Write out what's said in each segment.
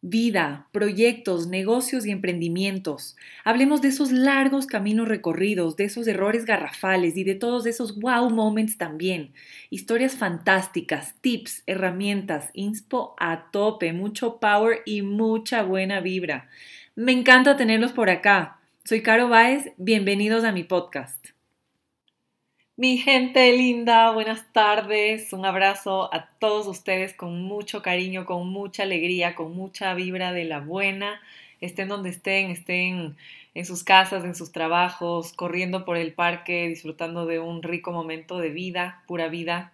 vida, proyectos, negocios y emprendimientos. Hablemos de esos largos caminos recorridos, de esos errores garrafales y de todos esos wow moments también. Historias fantásticas, tips, herramientas, inspo a tope, mucho power y mucha buena vibra. Me encanta tenerlos por acá. Soy Caro Baez, bienvenidos a mi podcast. Mi gente linda, buenas tardes. Un abrazo a todos ustedes con mucho cariño, con mucha alegría, con mucha vibra de la buena. Estén donde estén, estén en sus casas, en sus trabajos, corriendo por el parque, disfrutando de un rico momento de vida, pura vida.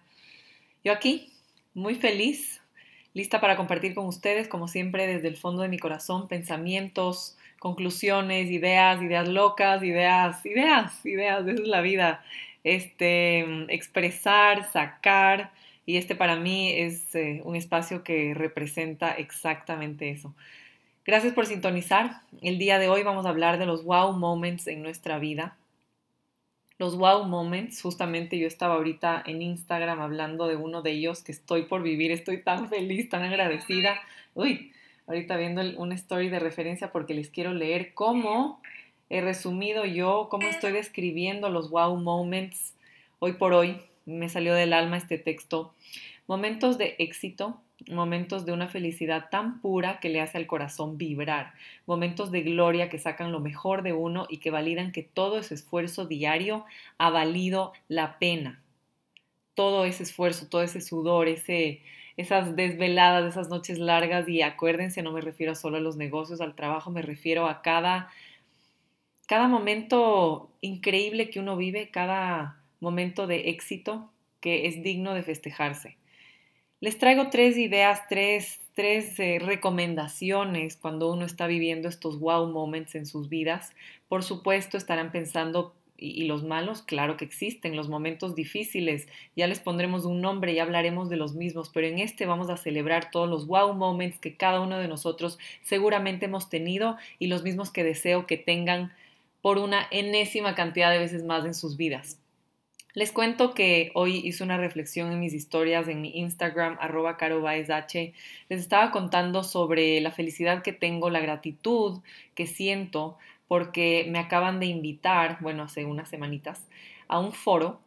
Yo aquí, muy feliz, lista para compartir con ustedes, como siempre, desde el fondo de mi corazón, pensamientos, conclusiones, ideas, ideas locas, ideas, ideas, ideas, esa es la vida este, expresar, sacar, y este para mí es eh, un espacio que representa exactamente eso. Gracias por sintonizar. El día de hoy vamos a hablar de los wow moments en nuestra vida. Los wow moments, justamente yo estaba ahorita en Instagram hablando de uno de ellos que estoy por vivir, estoy tan feliz, tan agradecida. Uy, ahorita viendo una story de referencia porque les quiero leer cómo he resumido yo cómo estoy describiendo los wow moments hoy por hoy. Me salió del alma este texto. Momentos de éxito, momentos de una felicidad tan pura que le hace al corazón vibrar, momentos de gloria que sacan lo mejor de uno y que validan que todo ese esfuerzo diario ha valido la pena. Todo ese esfuerzo, todo ese sudor, ese, esas desveladas, esas noches largas y acuérdense, no me refiero solo a los negocios, al trabajo, me refiero a cada cada momento increíble que uno vive, cada momento de éxito que es digno de festejarse. Les traigo tres ideas, tres, tres eh, recomendaciones cuando uno está viviendo estos wow moments en sus vidas. Por supuesto, estarán pensando, y, los malos, claro que existen, los momentos difíciles, ya les pondremos un nombre y hablaremos de los mismos, pero en este vamos a celebrar todos los wow moments que cada uno de nosotros seguramente hemos tenido y los mismos que deseo que tengan por una enésima cantidad de veces más en sus vidas. Les cuento que hoy hice una reflexión en mis historias en mi Instagram, arroba carobaesh. Les estaba contando sobre la felicidad que tengo, la gratitud que siento, porque me acaban de invitar, bueno, hace unas semanitas, a un foro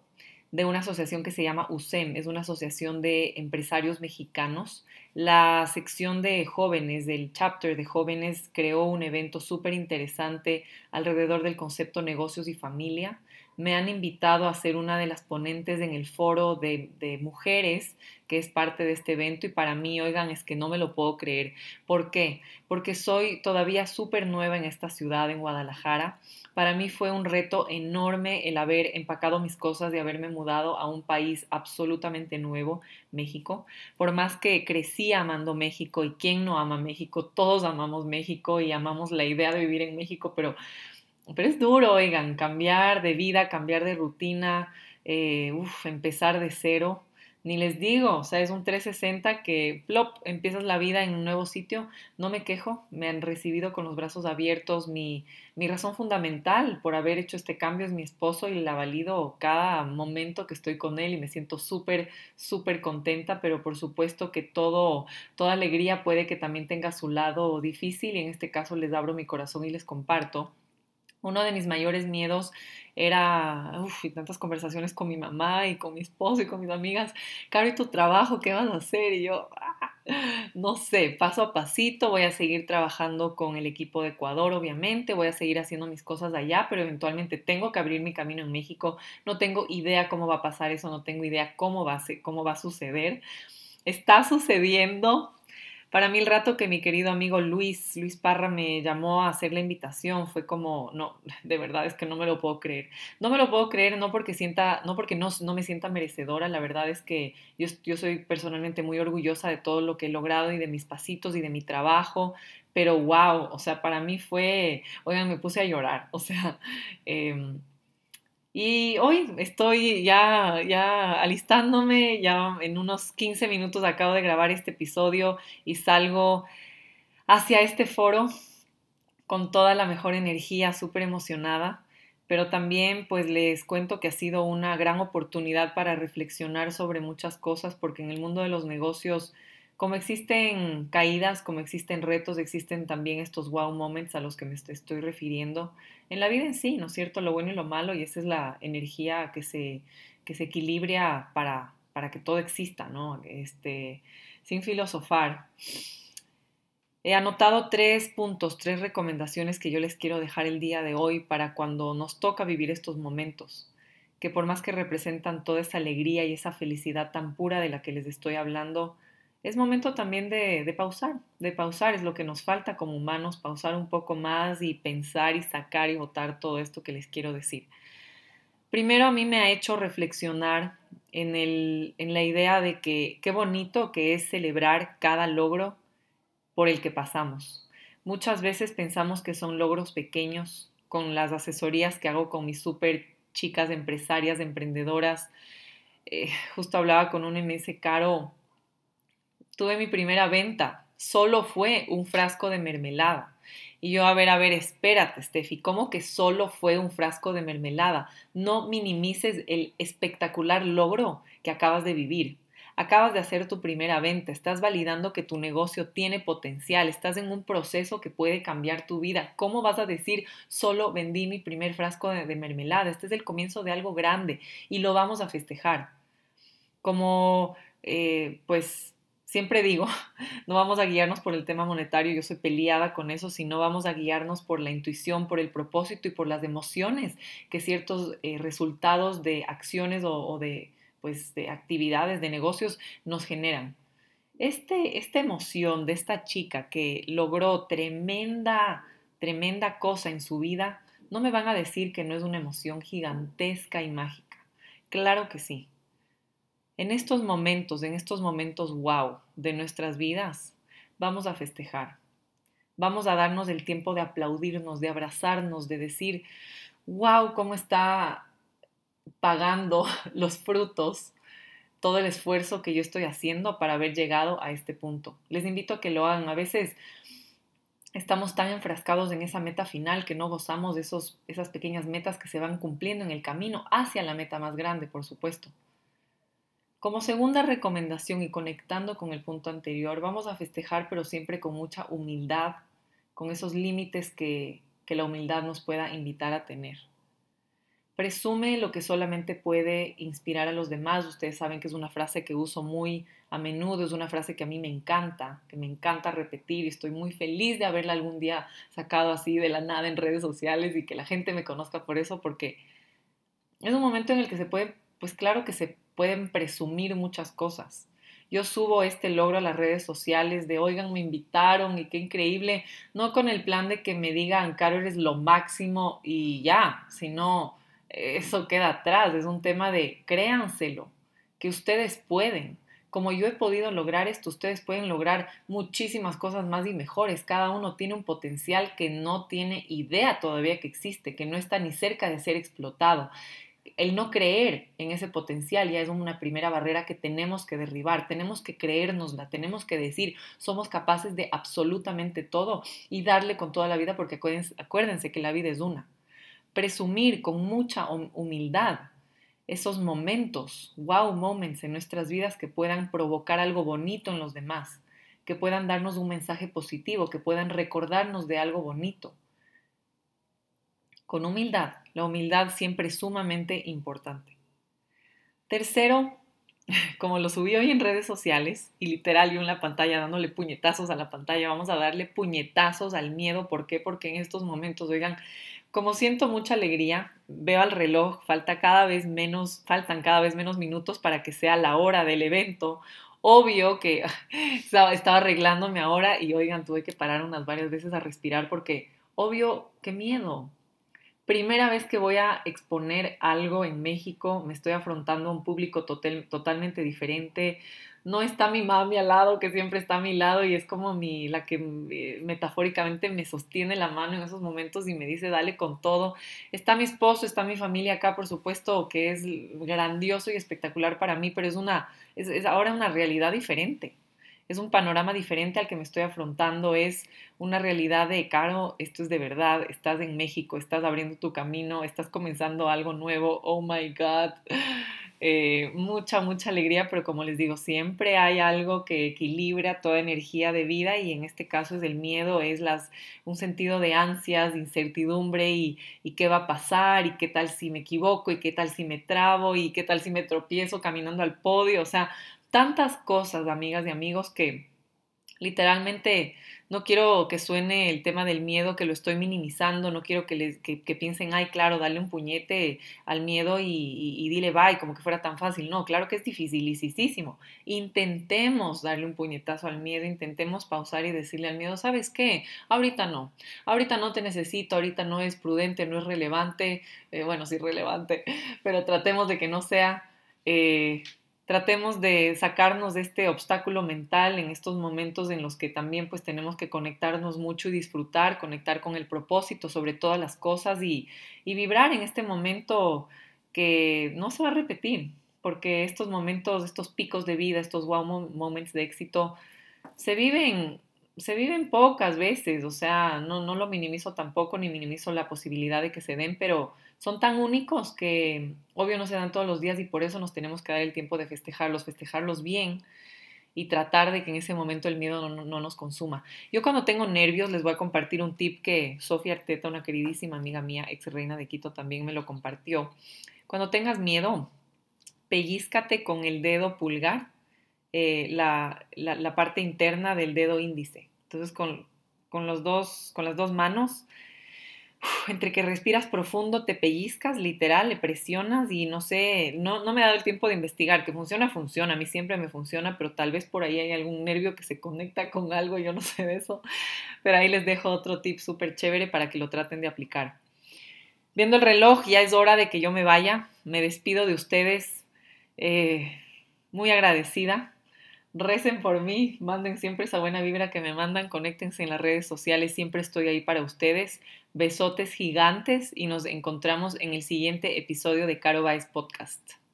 de una asociación que se llama USEM, es una asociación de empresarios mexicanos. La sección de jóvenes, del chapter de jóvenes, creó un evento súper interesante alrededor del concepto negocios y familia me han invitado a ser una de las ponentes en el foro de, mujeres que es parte de este evento y para mí, oigan, es que no me lo puedo creer. ¿Por qué? Porque soy todavía súper nueva en esta ciudad, en Guadalajara. Para mí fue un reto enorme el haber empacado mis cosas y haberme mudado a un país absolutamente nuevo, México. Por más que crecí amando México y quién no ama México, todos amamos México y amamos la idea de vivir en México, pero pero es duro, oigan, cambiar de vida, cambiar de rutina, eh, empezar de cero. Ni les digo, o sea, es un 360 que, plop, empiezas la vida en un nuevo sitio. No me quejo, me han recibido con los brazos abiertos. Mi, mi razón fundamental por haber hecho este cambio es mi esposo y la valido cada momento que estoy con él y me siento súper, súper contenta, pero por supuesto que todo, toda alegría puede que también tenga su lado difícil y en este caso les abro mi corazón y les comparto uno de mis mayores miedos era, uff, y tantas conversaciones con mi mamá y con mi esposo y con mis amigas, Caro, ¿y tu trabajo qué vas a hacer? Y yo, ah, no sé, paso a pasito, voy a seguir trabajando con el equipo de Ecuador, obviamente, voy a seguir haciendo mis cosas allá, pero eventualmente tengo que abrir mi camino en México, no tengo idea cómo va a pasar eso, no tengo idea cómo va a, cómo va a suceder. Está sucediendo, para mí el rato que mi querido amigo Luis, Luis Parra me llamó a hacer la invitación fue como, no, de verdad es que no me lo puedo creer. No me lo puedo creer no porque sienta, no porque no, no me sienta merecedora, la verdad es que yo, yo soy personalmente muy orgullosa de todo lo que he logrado y de mis pasitos y de mi trabajo, pero wow, o sea, para mí fue, oigan, me puse a llorar, o sea, eh, y hoy estoy ya, ya alistándome, ya en unos 15 minutos acabo de grabar este episodio y salgo hacia este foro con toda la mejor energía, súper emocionada, pero también pues les cuento que ha sido una gran oportunidad para reflexionar sobre muchas cosas porque en el mundo de los negocios como existen caídas, como existen retos, existen también estos wow moments a los que me estoy refiriendo en la vida en sí, ¿no es cierto? Lo bueno y lo malo, y esa es la energía que se, que se equilibra para, para que todo exista, ¿no? Este, sin filosofar. He anotado tres puntos, tres recomendaciones que yo les quiero dejar el día de hoy para cuando nos toca vivir estos momentos, que por más que representan toda esa alegría y esa felicidad tan pura de la que les estoy hablando, es momento también de, pausar, de pausar es lo que nos falta como humanos, pausar un poco más y pensar y sacar y votar todo esto que les quiero decir. Primero a mí me ha hecho reflexionar en, la idea de que qué bonito que es celebrar cada logro por el que pasamos. Muchas veces pensamos que son logros pequeños con las asesorías que hago con mis súper chicas empresarias, emprendedoras. Eh, justo hablaba con un MS Caro tuve mi primera venta, solo fue un frasco de mermelada. Y yo, a ver, a ver, espérate, Steffi, ¿cómo que solo fue un frasco de mermelada? No minimices el espectacular logro que acabas de vivir. Acabas de hacer tu primera venta, estás validando que tu negocio tiene potencial, estás en un proceso que puede cambiar tu vida. ¿Cómo vas a decir, solo vendí mi primer frasco de, mermelada? Este es el comienzo de algo grande y lo vamos a festejar. Como, eh, pues, siempre digo, no vamos a guiarnos por el tema monetario, yo soy peleada con eso, sino vamos a guiarnos por la intuición, por el propósito y por las emociones que ciertos eh, resultados de acciones o, de, pues, de actividades, de negocios nos generan. Este, esta emoción de esta chica que logró tremenda, tremenda cosa en su vida, no me van a decir que no es una emoción gigantesca y mágica. Claro que sí. En estos momentos, en estos momentos wow de nuestras vidas, vamos a festejar. Vamos a darnos el tiempo de aplaudirnos, de abrazarnos, de decir, wow, cómo está pagando los frutos todo el esfuerzo que yo estoy haciendo para haber llegado a este punto. Les invito a que lo hagan. A veces estamos tan enfrascados en esa meta final que no gozamos de esos, esas pequeñas metas que se van cumpliendo en el camino hacia la meta más grande, por supuesto. Como segunda recomendación y conectando con el punto anterior, vamos a festejar pero siempre con mucha humildad, con esos límites que, la humildad nos pueda invitar a tener. Presume lo que solamente puede inspirar a los demás. Ustedes saben que es una frase que uso muy a menudo, es una frase que a mí me encanta, que me encanta repetir y estoy muy feliz de haberla algún día sacado así de la nada en redes sociales y que la gente me conozca por eso, porque es un momento en el que se puede, pues claro que se pueden presumir muchas cosas. Yo subo este logro a las redes sociales de, oigan, me invitaron y qué increíble, no con el plan de que me digan, Caro, eres lo máximo y ya, sino eso queda atrás, es un tema de créanselo, que ustedes pueden. Como yo he podido lograr esto, ustedes pueden lograr muchísimas cosas más y mejores. Cada uno tiene un potencial que no tiene idea todavía que existe, que no está ni cerca de ser explotado el no creer en ese potencial ya es una primera barrera que tenemos que derribar, tenemos que creérnosla, tenemos que decir, somos capaces de absolutamente todo y darle con toda la vida porque acuérdense, que la vida es una. Presumir con mucha humildad esos momentos, wow moments en nuestras vidas que puedan provocar algo bonito en los demás, que puedan darnos un mensaje positivo, que puedan recordarnos de algo bonito. Con humildad la humildad siempre es sumamente importante. Tercero, como lo subí hoy en redes sociales y literal yo en la pantalla dándole puñetazos a la pantalla, vamos a darle puñetazos al miedo. ¿Por qué? Porque en estos momentos, oigan, como siento mucha alegría, veo al reloj, falta cada vez menos, faltan cada vez menos minutos para que sea la hora del evento. Obvio que estaba, arreglándome ahora y oigan, tuve que parar unas varias veces a respirar porque obvio, qué miedo, primera vez que voy a exponer algo en México, me estoy afrontando a un público totalmente diferente. No está mi mami al lado, que siempre está a mi lado y es como la que eh, metafóricamente me sostiene la mano en esos momentos y me dice, dale con todo. Está mi esposo, está mi familia acá, por supuesto, que es grandioso y espectacular para mí, pero es, una, es ahora una realidad diferente es un panorama diferente al que me estoy afrontando, es una realidad de, Caro, esto es de verdad, estás en México, estás abriendo tu camino, estás comenzando algo nuevo, oh my God, eh, mucha, mucha alegría, pero como les digo, siempre hay algo que equilibra toda energía de vida y en este caso es el miedo, es las, un sentido de ansias, de incertidumbre y, y qué va a pasar y qué tal si me equivoco y qué tal si me trabo y qué tal si me tropiezo caminando al podio, o sea, tantas cosas, amigas y amigos, que literalmente no quiero que suene el tema del miedo, que lo estoy minimizando, no quiero que, les, que, piensen, ay, claro, dale un puñete al miedo y, dile bye, como que fuera tan fácil. No, claro que es dificilísimo. Intentemos darle un puñetazo al miedo, intentemos pausar y decirle al miedo, ¿sabes qué? Ahorita no, ahorita no te necesito, ahorita no es prudente, no es relevante, eh, bueno, sí relevante, pero tratemos de que no sea... Eh, tratemos de sacarnos de este obstáculo mental en estos momentos en los que también pues tenemos que conectarnos mucho y disfrutar, conectar con el propósito sobre todas las cosas y, vibrar en este momento que no se va a repetir, porque estos momentos, estos picos de vida, estos wow moments de éxito, se viven se viven pocas veces, o sea, no, no lo minimizo tampoco ni minimizo la posibilidad de que se den, pero son tan únicos que obvio no se dan todos los días y por eso nos tenemos que dar el tiempo de festejarlos, festejarlos bien y tratar de que en ese momento el miedo no, no, nos consuma. Yo cuando tengo nervios les voy a compartir un tip que Sofía Arteta, una queridísima amiga mía, ex reina de Quito, también me lo compartió. Cuando tengas miedo, pellizcate con el dedo pulgar eh, la, la, parte interna del dedo índice. Entonces con, con, los dos, con las dos manos, entre que respiras profundo, te pellizcas, literal, le presionas y no sé, no, no me he dado el tiempo de investigar, que funciona, funciona, a mí siempre me funciona, pero tal vez por ahí hay algún nervio que se conecta con algo, yo no sé de eso, pero ahí les dejo otro tip súper chévere para que lo traten de aplicar. Viendo el reloj, ya es hora de que yo me vaya, me despido de ustedes, eh, muy agradecida recen por mí, manden siempre esa buena vibra que me mandan, conéctense en las redes sociales, siempre estoy ahí para ustedes. Besotes gigantes y nos encontramos en el siguiente episodio de Caro Vice Podcast.